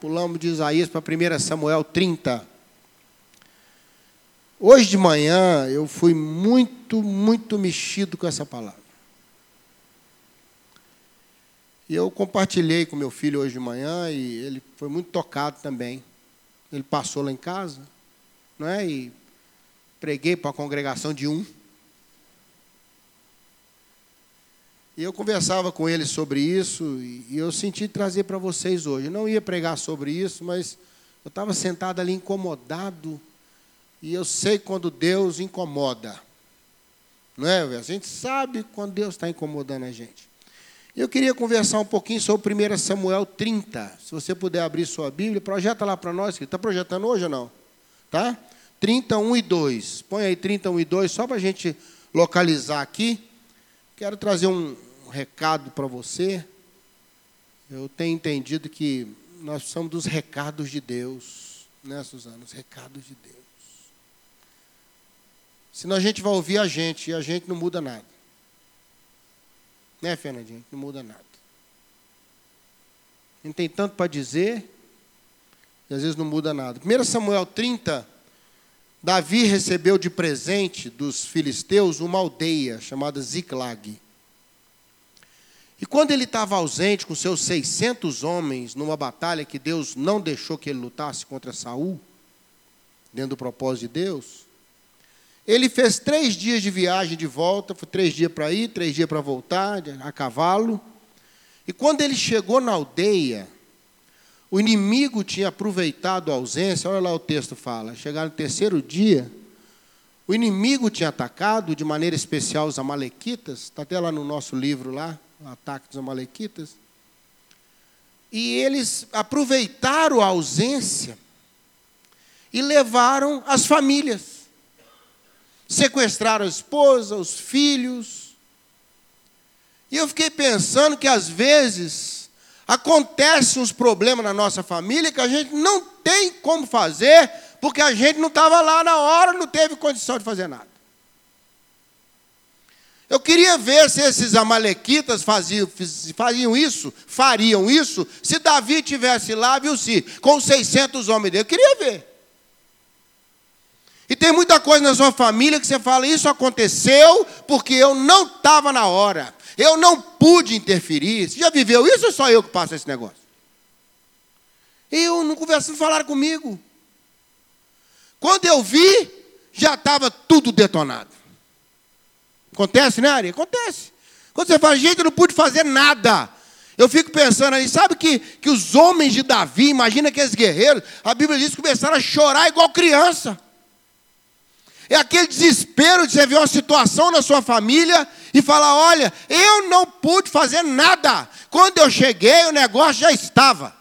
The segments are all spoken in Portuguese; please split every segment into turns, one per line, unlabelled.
Pulamos de Isaías para 1 Samuel 30. Hoje de manhã eu fui muito, muito mexido com essa palavra. E eu compartilhei com meu filho hoje de manhã e ele foi muito tocado também. Ele passou lá em casa, não é? E preguei para a congregação de um. E eu conversava com ele sobre isso e eu senti trazer para vocês hoje. Eu não ia pregar sobre isso, mas eu estava sentado ali incomodado e eu sei quando Deus incomoda. Não é? A gente sabe quando Deus está incomodando a gente. Eu queria conversar um pouquinho sobre 1 Samuel 30. Se você puder abrir sua Bíblia, projeta lá para nós. Está projetando hoje ou não? Tá? 31 e 2. Põe aí 31 e 2, só para a gente localizar aqui. Quero trazer um, um recado para você. Eu tenho entendido que nós somos dos recados de Deus, né, Suzana? Os recados de Deus. Senão a gente vai ouvir a gente e a gente não muda nada. Né, Fernandinho? Não muda nada. A gente tem tanto para dizer e às vezes não muda nada. 1 Samuel 30, Davi recebeu de presente dos filisteus uma aldeia chamada Ziklag. E quando ele estava ausente com seus 600 homens numa batalha que Deus não deixou que ele lutasse contra Saul, dentro do propósito de Deus, ele fez três dias de viagem de volta, foi três dias para ir, três dias para voltar, a cavalo. E quando ele chegou na aldeia, o inimigo tinha aproveitado a ausência, olha lá o texto fala, chegaram no terceiro dia, o inimigo tinha atacado de maneira especial os amalequitas, está até lá no nosso livro lá, o ataque dos Amalequitas. E eles aproveitaram a ausência e levaram as famílias. Sequestraram a esposa, os filhos. E eu fiquei pensando que às vezes acontecem uns problemas na nossa família que a gente não tem como fazer, porque a gente não estava lá na hora, não teve condição de fazer nada. Eu queria ver se esses amalequitas faziam, faziam isso, fariam isso, se Davi tivesse lá, viu se, com 600 homens dele. Eu queria ver. E tem muita coisa na sua família que você fala, isso aconteceu porque eu não estava na hora. Eu não pude interferir. Você já viveu isso ou só eu que passo esse negócio? Eu não conversando, falaram comigo. Quando eu vi, já estava tudo detonado. Acontece, né, Ari? Acontece. Quando você fala, gente, eu não pude fazer nada. Eu fico pensando aí, sabe que, que os homens de Davi, imagina aqueles guerreiros, a Bíblia diz que começaram a chorar igual criança. É aquele desespero de você ver uma situação na sua família e falar: olha, eu não pude fazer nada. Quando eu cheguei, o negócio já estava.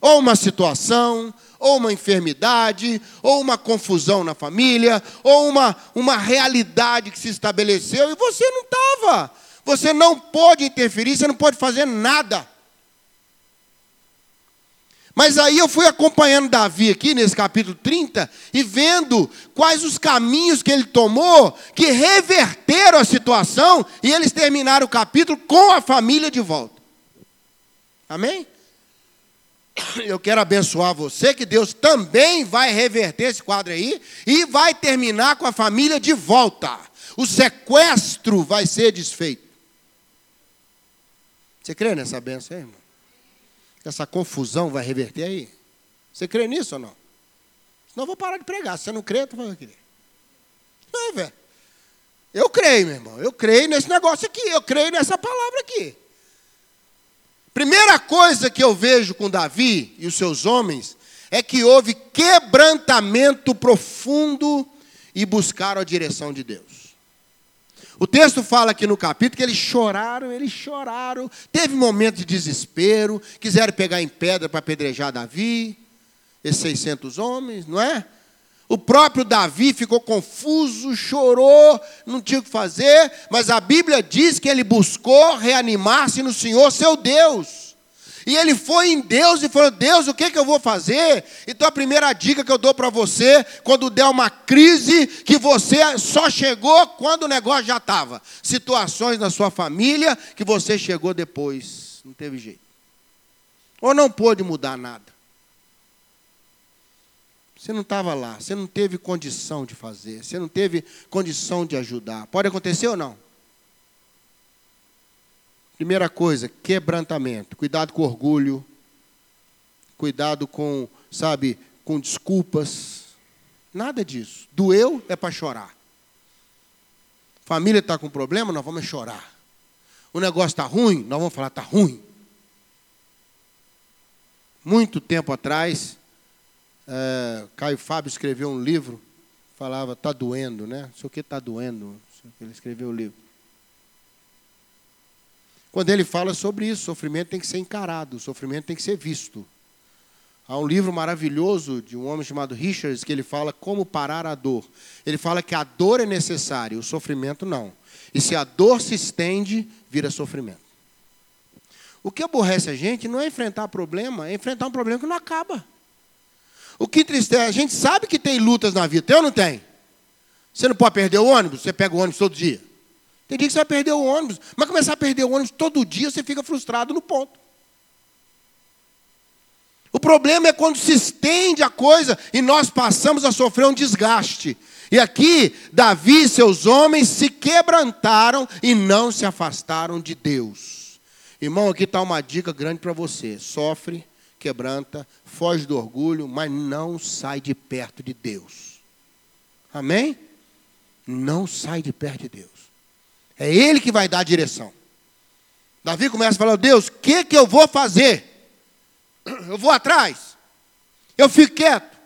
Ou uma situação, ou uma enfermidade, ou uma confusão na família, ou uma, uma realidade que se estabeleceu e você não estava. Você não pode interferir, você não pode fazer nada. Mas aí eu fui acompanhando Davi aqui nesse capítulo 30 e vendo quais os caminhos que ele tomou que reverteram a situação e eles terminaram o capítulo com a família de volta. Amém? eu quero abençoar você, que Deus também vai reverter esse quadro aí e vai terminar com a família de volta. O sequestro vai ser desfeito. Você crê nessa benção aí, irmão? Essa confusão vai reverter aí? Você crê nisso ou não? Senão eu vou parar de pregar. Se você não crê, eu vou querer. Não é, velho. Eu creio, meu irmão. Eu creio nesse negócio aqui. Eu creio nessa palavra aqui. Primeira coisa que eu vejo com Davi e os seus homens é que houve quebrantamento profundo e buscaram a direção de Deus. O texto fala aqui no capítulo que eles choraram, eles choraram, teve momento de desespero, quiseram pegar em pedra para apedrejar Davi, esses 600 homens, não é? O próprio Davi ficou confuso, chorou, não tinha o que fazer, mas a Bíblia diz que ele buscou reanimar-se no Senhor, seu Deus. E ele foi em Deus e falou: Deus, o que, que eu vou fazer? Então a primeira dica que eu dou para você, quando der uma crise, que você só chegou quando o negócio já estava. Situações na sua família que você chegou depois. Não teve jeito. Ou não pôde mudar nada? Você não estava lá, você não teve condição de fazer, você não teve condição de ajudar. Pode acontecer ou não? Primeira coisa, quebrantamento. Cuidado com orgulho. Cuidado com, sabe, com desculpas. Nada disso. Doeu é para chorar. Família está com problema, nós vamos chorar. O negócio está ruim, nós vamos falar, está ruim. Muito tempo atrás, é, Caio Fábio escreveu um livro, falava, está doendo, né? O que está doendo. Ele escreveu o livro. Quando ele fala sobre isso, sofrimento tem que ser encarado, sofrimento tem que ser visto. Há um livro maravilhoso de um homem chamado Richards que ele fala como parar a dor. Ele fala que a dor é necessária, o sofrimento não. E se a dor se estende, vira sofrimento. O que aborrece a gente não é enfrentar problema, é enfrentar um problema que não acaba. O que entristece, a gente sabe que tem lutas na vida, tem ou não tem? Você não pode perder o ônibus, você pega o ônibus todo dia. Tem dia que você vai perder o ônibus, mas começar a perder o ônibus todo dia, você fica frustrado no ponto. O problema é quando se estende a coisa e nós passamos a sofrer um desgaste. E aqui, Davi e seus homens se quebrantaram e não se afastaram de Deus. Irmão, aqui está uma dica grande para você: sofre, quebranta, foge do orgulho, mas não sai de perto de Deus. Amém? Não sai de perto de Deus. É Ele que vai dar a direção. Davi começa a falar: Deus, o que, que eu vou fazer? Eu vou atrás. Eu fico quieto.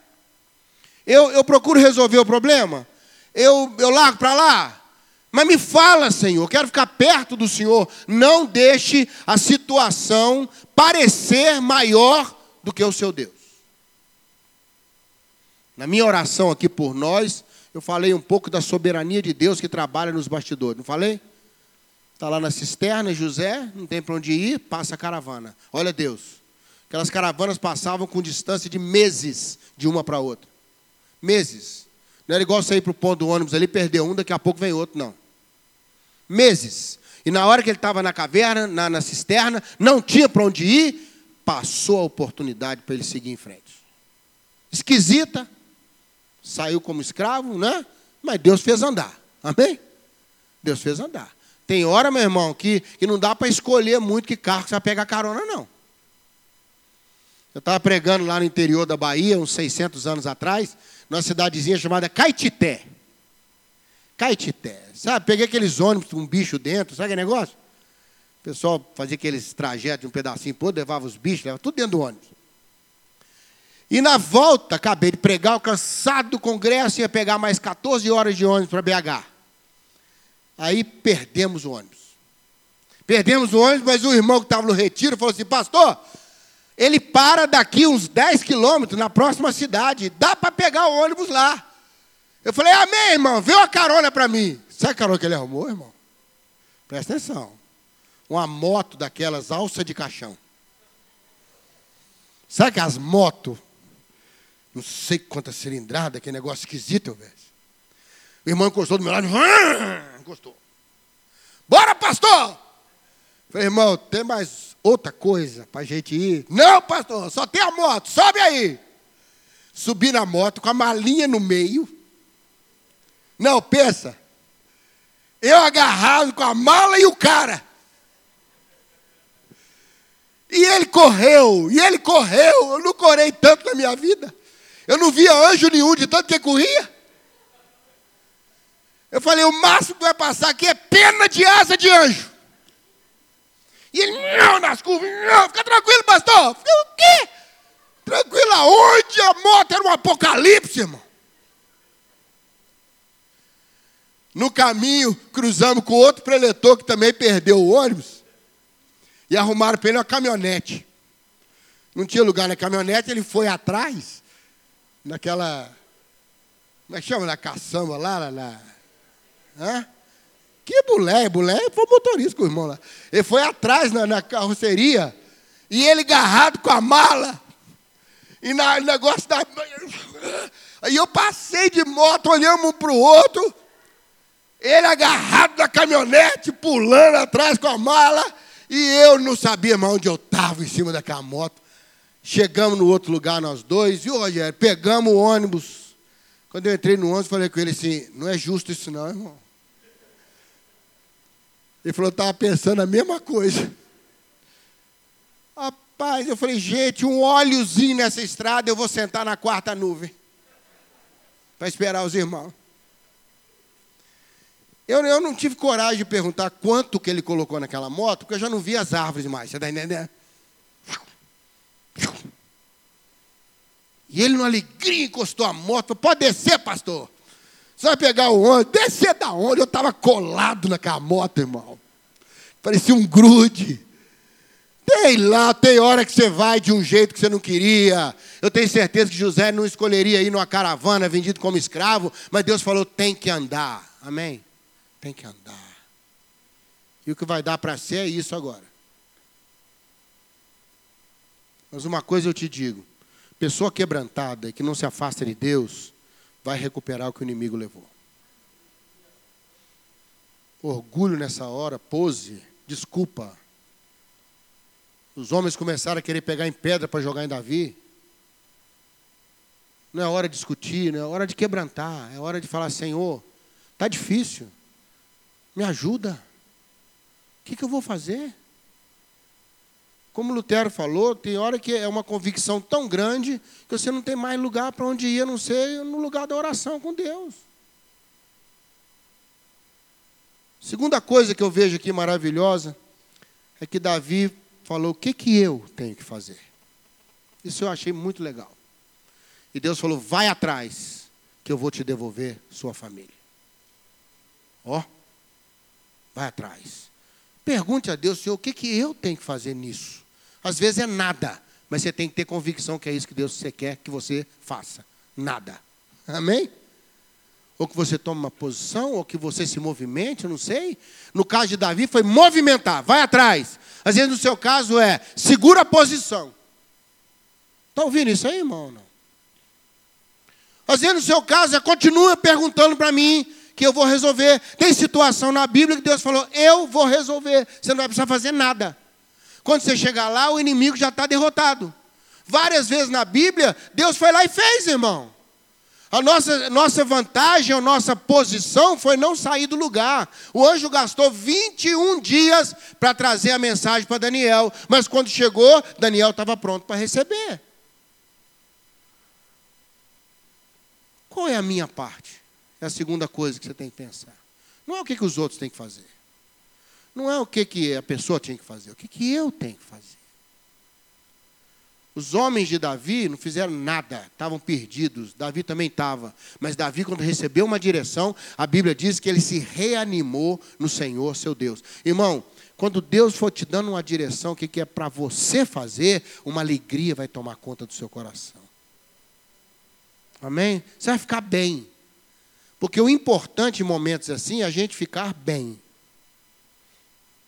Eu, eu procuro resolver o problema. Eu, eu largo para lá. Mas me fala, Senhor, quero ficar perto do Senhor. Não deixe a situação parecer maior do que o seu Deus. Na minha oração aqui por nós, eu falei um pouco da soberania de Deus que trabalha nos bastidores, não falei? Está lá na cisterna, José, não tem para onde ir, passa a caravana. Olha Deus. Aquelas caravanas passavam com distância de meses de uma para outra. Meses. Não era igual sair para o ponto do ônibus ali, perder um, daqui a pouco vem outro, não. Meses. E na hora que ele estava na caverna, na, na cisterna, não tinha para onde ir, passou a oportunidade para ele seguir em frente. Esquisita, saiu como escravo, né? Mas Deus fez andar. Amém? Deus fez andar. Tem hora, meu irmão, que, que não dá para escolher muito que carro que você vai pegar carona, não. Eu estava pregando lá no interior da Bahia, uns 600 anos atrás, numa cidadezinha chamada Caetité. Caetité. Sabe, peguei aqueles ônibus com um bicho dentro, sabe aquele negócio? O pessoal fazia aqueles trajetos de um pedacinho por outro, levava os bichos, levava tudo dentro do ônibus. E na volta, acabei de pregar, cansado do congresso, ia pegar mais 14 horas de ônibus para BH. Aí perdemos o ônibus. Perdemos o ônibus, mas o irmão que estava no retiro falou assim: Pastor, ele para daqui uns 10 quilômetros na próxima cidade, dá para pegar o ônibus lá. Eu falei: Amém, irmão, vê uma carona para mim. Sabe a carona que ele arrumou, irmão? Presta atenção. Uma moto daquelas, alça de caixão. Sabe as motos não sei quanta cilindrada, que negócio esquisito, velho. O irmão encostou do meu lado, encostou. Bora, pastor! Falei, irmão, tem mais outra coisa para a gente ir? Não, pastor, só tem a moto, sobe aí. Subi na moto com a malinha no meio. Não, pensa. Eu agarrado com a mala e o cara. E ele correu, e ele correu. Eu não corei tanto na minha vida. Eu não via anjo nenhum de tanto que corria. Eu falei, o máximo que vai passar aqui é pena de asa de anjo. E ele, não, nas curvas, não, fica tranquilo, pastor. Fica o quê? Tranquilo aonde? A moto era um apocalipse, irmão. No caminho, cruzamos com outro preletor que também perdeu o ônibus. E arrumaram para ele uma caminhonete. Não tinha lugar na caminhonete, ele foi atrás naquela. Como é que chama? Na caçamba lá, na. Hã? Que bulé, bulé foi motorista com o irmão lá. Ele foi atrás na, na carroceria e ele agarrado com a mala. E na negócio da. Aí eu passei de moto, olhamos um para o outro. Ele agarrado na caminhonete, pulando atrás com a mala. E eu não sabia mais onde eu estava em cima daquela moto. Chegamos no outro lugar, nós dois, viu, Rogério? Pegamos o ônibus. Quando eu entrei no ônibus, falei com ele assim: não é justo isso, não, irmão. Ele falou: estava pensando a mesma coisa. Rapaz, eu falei: gente, um óleozinho nessa estrada, eu vou sentar na quarta nuvem para esperar os irmãos. Eu, eu não tive coragem de perguntar quanto que ele colocou naquela moto, porque eu já não vi as árvores mais, você está entendendo? E ele, numa alegria, encostou a moto. Pode descer, pastor. Você vai pegar o ônibus. Descer da onde? Eu estava colado naquela moto, irmão. Parecia um grude. Tem lá, tem hora que você vai de um jeito que você não queria. Eu tenho certeza que José não escolheria ir numa caravana vendido como escravo, mas Deus falou: tem que andar. Amém? Tem que andar. E o que vai dar para ser é isso agora. Mas uma coisa eu te digo: Pessoa quebrantada e que não se afasta de Deus, vai recuperar o que o inimigo levou. Orgulho nessa hora, pose, desculpa. Os homens começaram a querer pegar em pedra para jogar em Davi. Não é hora de discutir, não é hora de quebrantar, é hora de falar: Senhor, está difícil, me ajuda. O que, que eu vou fazer? Como Lutero falou, tem hora que é uma convicção tão grande que você não tem mais lugar para onde ir, a não ser no lugar da oração com Deus. Segunda coisa que eu vejo aqui maravilhosa é que Davi falou: o que, que eu tenho que fazer? Isso eu achei muito legal. E Deus falou: vai atrás, que eu vou te devolver sua família. Ó, vai atrás. Pergunte a Deus, Senhor, o que, que eu tenho que fazer nisso? Às vezes é nada, mas você tem que ter convicção que é isso que Deus você quer que você faça. Nada. Amém? Ou que você tome uma posição, ou que você se movimente, não sei. No caso de Davi foi movimentar, vai atrás. Às vezes no seu caso é segura a posição. Está ouvindo isso aí, irmão? Não? Às vezes no seu caso é continua perguntando para mim que eu vou resolver. Tem situação na Bíblia que Deus falou, eu vou resolver. Você não vai precisar fazer nada. Quando você chegar lá, o inimigo já está derrotado. Várias vezes na Bíblia, Deus foi lá e fez, irmão. A nossa, nossa vantagem, a nossa posição foi não sair do lugar. O anjo gastou 21 dias para trazer a mensagem para Daniel, mas quando chegou, Daniel estava pronto para receber. Qual é a minha parte? É a segunda coisa que você tem que pensar. Não é o que, que os outros têm que fazer. Não é o que, que a pessoa tinha que fazer, o que, que eu tenho que fazer. Os homens de Davi não fizeram nada, estavam perdidos. Davi também estava. Mas Davi, quando recebeu uma direção, a Bíblia diz que ele se reanimou no Senhor, seu Deus. Irmão, quando Deus for te dando uma direção, o que é para você fazer, uma alegria vai tomar conta do seu coração. Amém? Você vai ficar bem. Porque o importante em momentos assim é a gente ficar bem.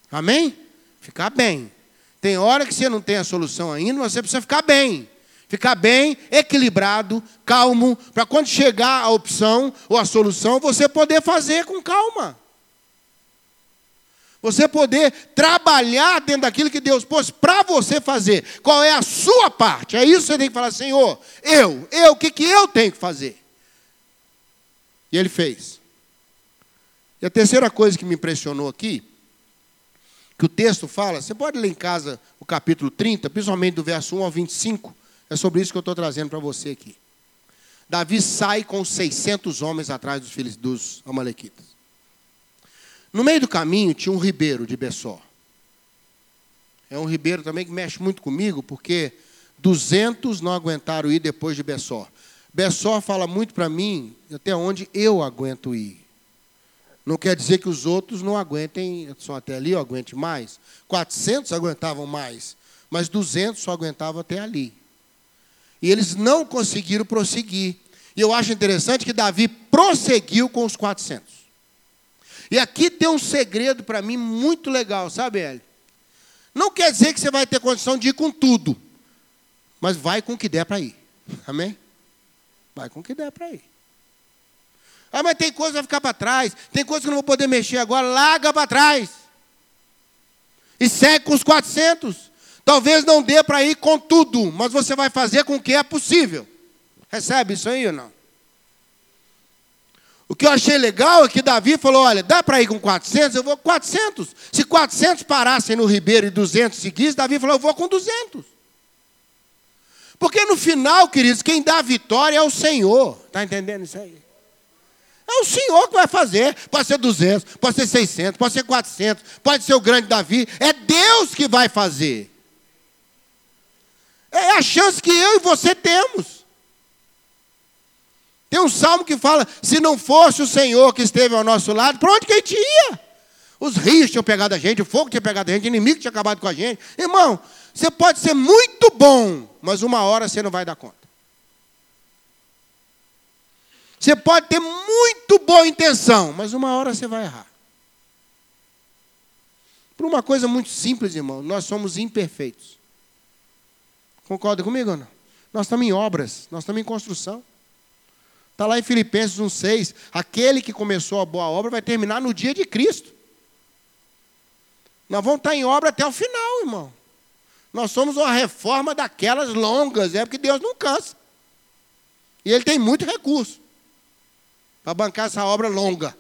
Amém? Ficar bem. Tem hora que você não tem a solução ainda, mas você precisa ficar bem. Ficar bem, equilibrado, calmo, para quando chegar a opção ou a solução, você poder fazer com calma. Você poder trabalhar dentro daquilo que Deus pôs para você fazer. Qual é a sua parte? É isso que você tem que falar, Senhor, eu, eu, o que, que eu tenho que fazer? E ele fez. E a terceira coisa que me impressionou aqui que o texto fala, você pode ler em casa o capítulo 30, principalmente do verso 1 ao 25, é sobre isso que eu estou trazendo para você aqui. Davi sai com 600 homens atrás dos filhos dos amalequitas. No meio do caminho tinha um ribeiro de Bessó. É um ribeiro também que mexe muito comigo, porque 200 não aguentaram ir depois de Bessó. Bessó fala muito para mim até onde eu aguento ir. Não quer dizer que os outros não aguentem, só até ali eu aguente mais. 400 aguentavam mais, mas 200 só aguentavam até ali. E eles não conseguiram prosseguir. E eu acho interessante que Davi prosseguiu com os 400. E aqui tem um segredo para mim muito legal, sabe, Eli? Não quer dizer que você vai ter condição de ir com tudo, mas vai com o que der para ir. Amém? Vai com o que der para ir. Ah, mas tem coisa que vai ficar para trás. Tem coisa que não vou poder mexer agora. Larga para trás. E segue com os 400. Talvez não dê para ir com tudo, mas você vai fazer com o que é possível. Recebe isso aí ou não? O que eu achei legal é que Davi falou: olha, dá para ir com 400? Eu vou com 400. Se 400 parassem no Ribeiro e 200 seguissem, Davi falou: eu vou com 200. Porque no final, queridos, quem dá a vitória é o Senhor. Está entendendo isso aí? É o Senhor que vai fazer. Pode ser 200, pode ser 600, pode ser 400, pode ser o grande Davi. É Deus que vai fazer. É a chance que eu e você temos. Tem um salmo que fala: se não fosse o Senhor que esteve ao nosso lado, para onde que a gente ia? Os rios tinham pegado a gente, o fogo tinha pegado a gente, o inimigo tinha acabado com a gente. Irmão, você pode ser muito bom, mas uma hora você não vai dar conta. Você pode ter muito boa intenção, mas uma hora você vai errar. Por uma coisa muito simples, irmão, nós somos imperfeitos. Concorda comigo ou não? Nós estamos em obras, nós estamos em construção. Está lá em Filipenses 1,6. Aquele que começou a boa obra vai terminar no dia de Cristo. Nós vamos estar em obra até o final, irmão. Nós somos uma reforma daquelas longas, é porque Deus não cansa. E Ele tem muito recurso para bancar essa obra longa.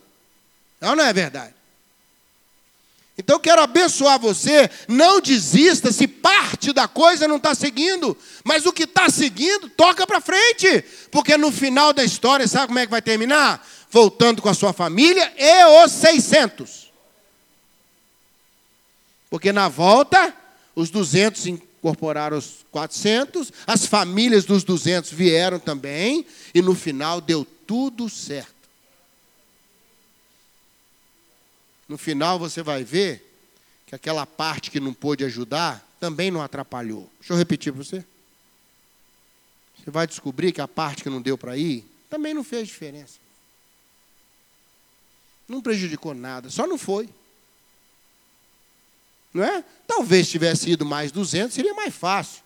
Não, não é verdade? Então quero abençoar você, não desista se parte da coisa não está seguindo, mas o que está seguindo, toca para frente, porque no final da história, sabe como é que vai terminar? Voltando com a sua família e os 600. Porque na volta, os 200 incorporaram os 400, as famílias dos 200 vieram também, e no final deu tudo certo. No final você vai ver que aquela parte que não pôde ajudar também não atrapalhou. Deixa eu repetir para você. Você vai descobrir que a parte que não deu para ir também não fez diferença. Não prejudicou nada, só não foi. Não é? Talvez tivesse ido mais 200, seria mais fácil.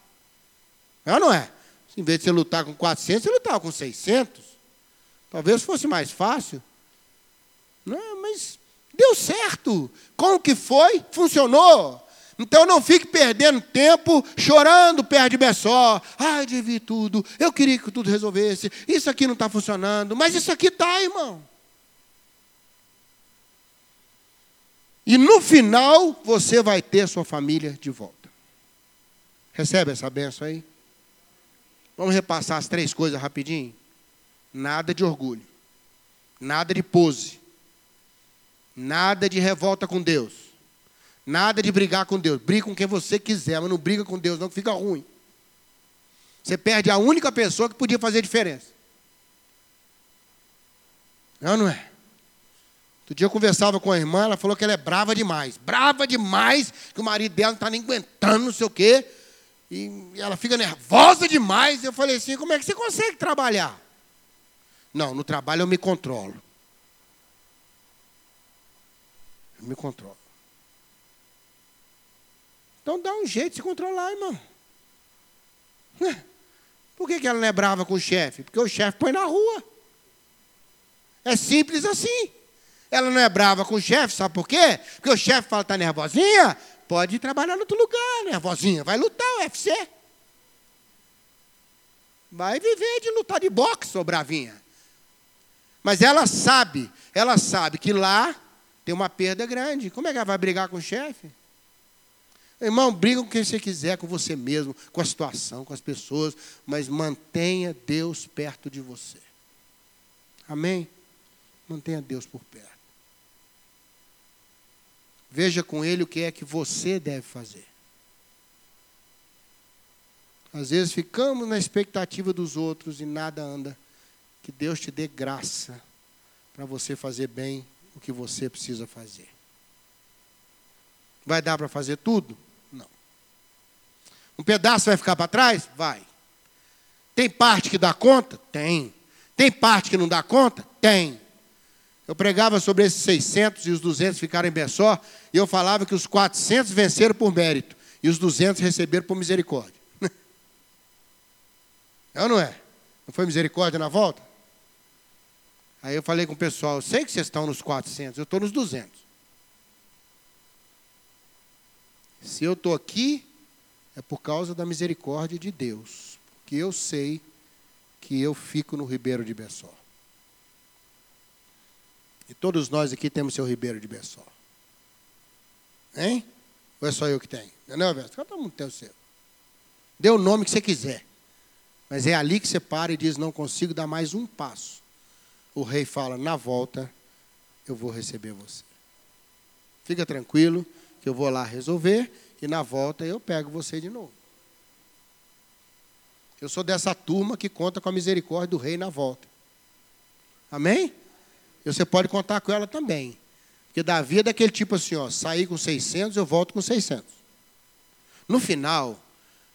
É ou não é? Em vez de você lutar com 400, você lutava com 600. Talvez fosse mais fácil. Não, mas Deu certo. Com o que foi, funcionou. Então não fique perdendo tempo chorando perto de Bessó. Ai, devia tudo. Eu queria que tudo resolvesse. Isso aqui não está funcionando. Mas isso aqui está, irmão. E no final você vai ter sua família de volta. Recebe essa benção aí? Vamos repassar as três coisas rapidinho? Nada de orgulho. Nada de pose. Nada de revolta com Deus. Nada de brigar com Deus. Briga com quem você quiser, mas não briga com Deus, não, que fica ruim. Você perde a única pessoa que podia fazer diferença. Não, não é? Outro dia eu conversava com a irmã, ela falou que ela é brava demais. Brava demais, que o marido dela não está nem aguentando, não sei o quê. E ela fica nervosa demais. Eu falei assim: como é que você consegue trabalhar? Não, no trabalho eu me controlo. Eu me controlo. Então dá um jeito de se controlar, irmão. Por que, que ela não é brava com o chefe? Porque o chefe põe na rua. É simples assim. Ela não é brava com o chefe, sabe por quê? Porque o chefe fala, está nervosinha? Pode trabalhar em outro lugar, nervosinha. Vai lutar o UFC. Vai viver de lutar de boxe, sou bravinha. Mas ela sabe, ela sabe que lá tem uma perda grande. Como é que ela vai brigar com o chefe? Irmão, briga com quem você quiser, com você mesmo, com a situação, com as pessoas, mas mantenha Deus perto de você. Amém? Mantenha Deus por perto. Veja com Ele o que é que você deve fazer. Às vezes ficamos na expectativa dos outros e nada anda. Que Deus te dê graça para você fazer bem o que você precisa fazer. Vai dar para fazer tudo? Não. Um pedaço vai ficar para trás? Vai. Tem parte que dá conta? Tem. Tem parte que não dá conta? Tem. Eu pregava sobre esses 600 e os 200 ficaram em Bessó, e eu falava que os 400 venceram por mérito e os 200 receberam por misericórdia. É ou não é? Não foi misericórdia na volta? Aí eu falei com o pessoal, eu sei que vocês estão nos 400, eu estou nos 200. Se eu estou aqui, É por causa da misericórdia de Deus. Que eu sei que eu fico no Ribeiro de Bessó. E todos nós aqui temos seu Ribeiro de Bessó. Hein? Ou é só eu que tenho? Não é, Verso? Todo mundo tem o seu. Dê o nome que você quiser. Mas é ali que você para e diz: Não consigo dar mais um passo. O rei fala: Na volta, eu vou receber você. Fica tranquilo, que eu vou lá resolver. E na volta, eu pego você de novo. Eu sou dessa turma que conta com a misericórdia do rei na volta. Amém? E você pode contar com ela também. Porque Davi é daquele tipo assim, ó, saí com 600, eu volto com 600. No final,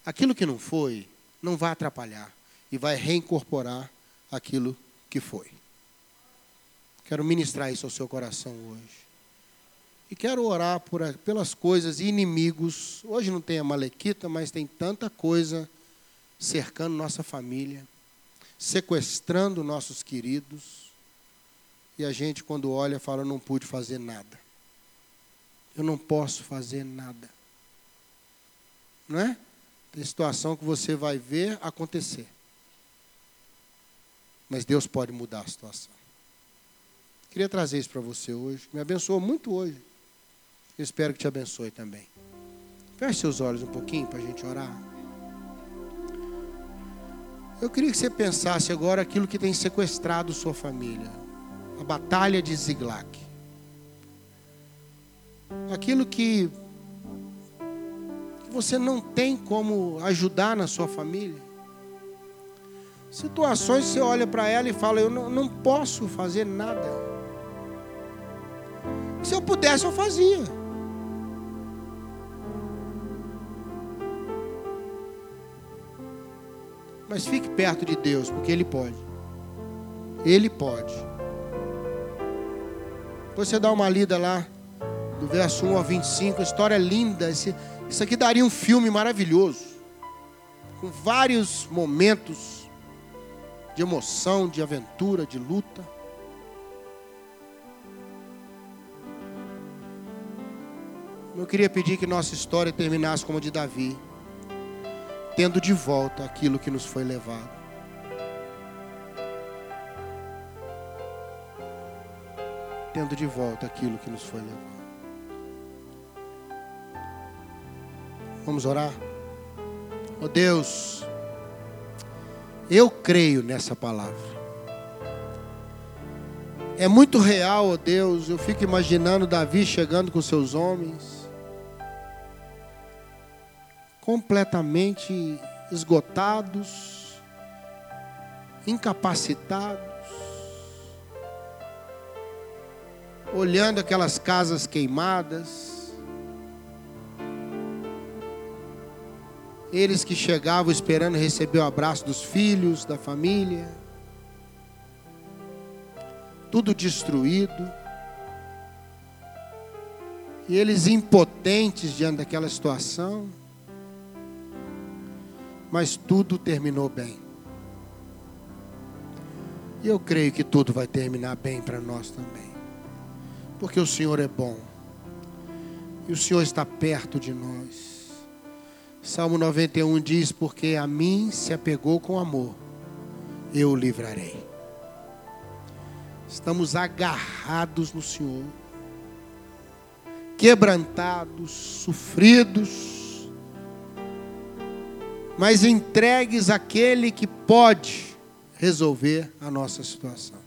aquilo que não foi, não vai atrapalhar e vai reincorporar aquilo que foi. Quero ministrar isso ao seu coração hoje. E quero orar por, pelas coisas inimigos. Hoje não tem a malequita, mas tem tanta coisa cercando nossa família, sequestrando nossos queridos. E a gente, quando olha, fala: Eu não pude fazer nada. Eu não posso fazer nada. Não é? Tem situação que você vai ver acontecer. Mas Deus pode mudar a situação. Queria trazer isso para você hoje. Me abençoou muito hoje. Eu espero que te abençoe também. Feche seus olhos um pouquinho para a gente orar. Eu queria que você pensasse agora aquilo que tem sequestrado sua família. A batalha de Ziglag. Aquilo que, você não tem como ajudar na sua família. Situações você olha para ela e fala: Eu não, não posso fazer nada. Se eu pudesse, eu fazia. Mas fique perto de Deus, porque Ele pode. Ele pode. Depois você dá uma lida lá, do verso 1 ao 25, história linda. Esse, isso aqui daria um filme maravilhoso, com vários momentos de emoção, de aventura, de luta. Eu queria pedir que nossa história terminasse como a de Davi tendo de volta aquilo que nos foi levado. Tendo de volta aquilo que nos foi levado. Vamos orar? Oh Deus, eu creio nessa palavra. É muito real, oh Deus. Eu fico imaginando Davi chegando com seus homens completamente esgotados, incapacitados, olhando aquelas casas queimadas. Eles que chegavam esperando receber o abraço dos filhos, da família, tudo destruído. E eles impotentes diante daquela situação mas tudo terminou bem. E eu creio que tudo vai terminar bem para nós também. Porque o Senhor é bom. E o Senhor está perto de nós. Salmo 91 diz: Porque a mim se apegou com amor, eu o livrarei. Estamos agarrados no Senhor, quebrantados, sofridos, mas entregues àquele que pode resolver a nossa situação.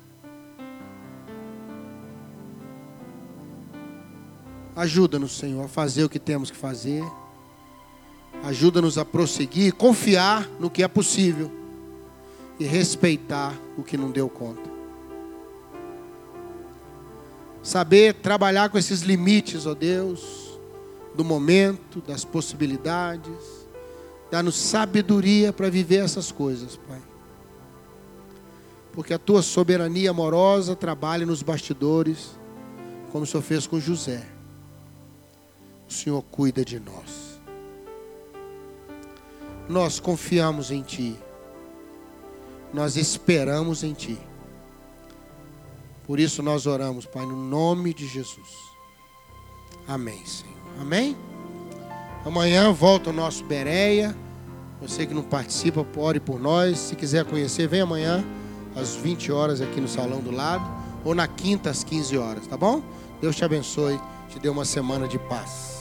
Ajuda-nos, Senhor, a fazer o que temos que fazer. Ajuda-nos a prosseguir, confiar no que é possível e respeitar o que não deu conta. Saber trabalhar com esses limites, ó Deus, do momento, das possibilidades Dá-nos sabedoria para viver essas coisas, Pai. Porque a tua soberania amorosa trabalha nos bastidores, como o Senhor fez com José. O Senhor cuida de nós. Nós confiamos em Ti. Nós esperamos em Ti. Por isso nós oramos, Pai, no nome de Jesus. Amém, Senhor. Amém? Amanhã volta o nosso Bereia. Você que não participa, ore por nós. Se quiser conhecer, vem amanhã às 20 horas aqui no salão do lado. Ou na quinta às 15 horas, tá bom? Deus te abençoe. Te dê uma semana de paz.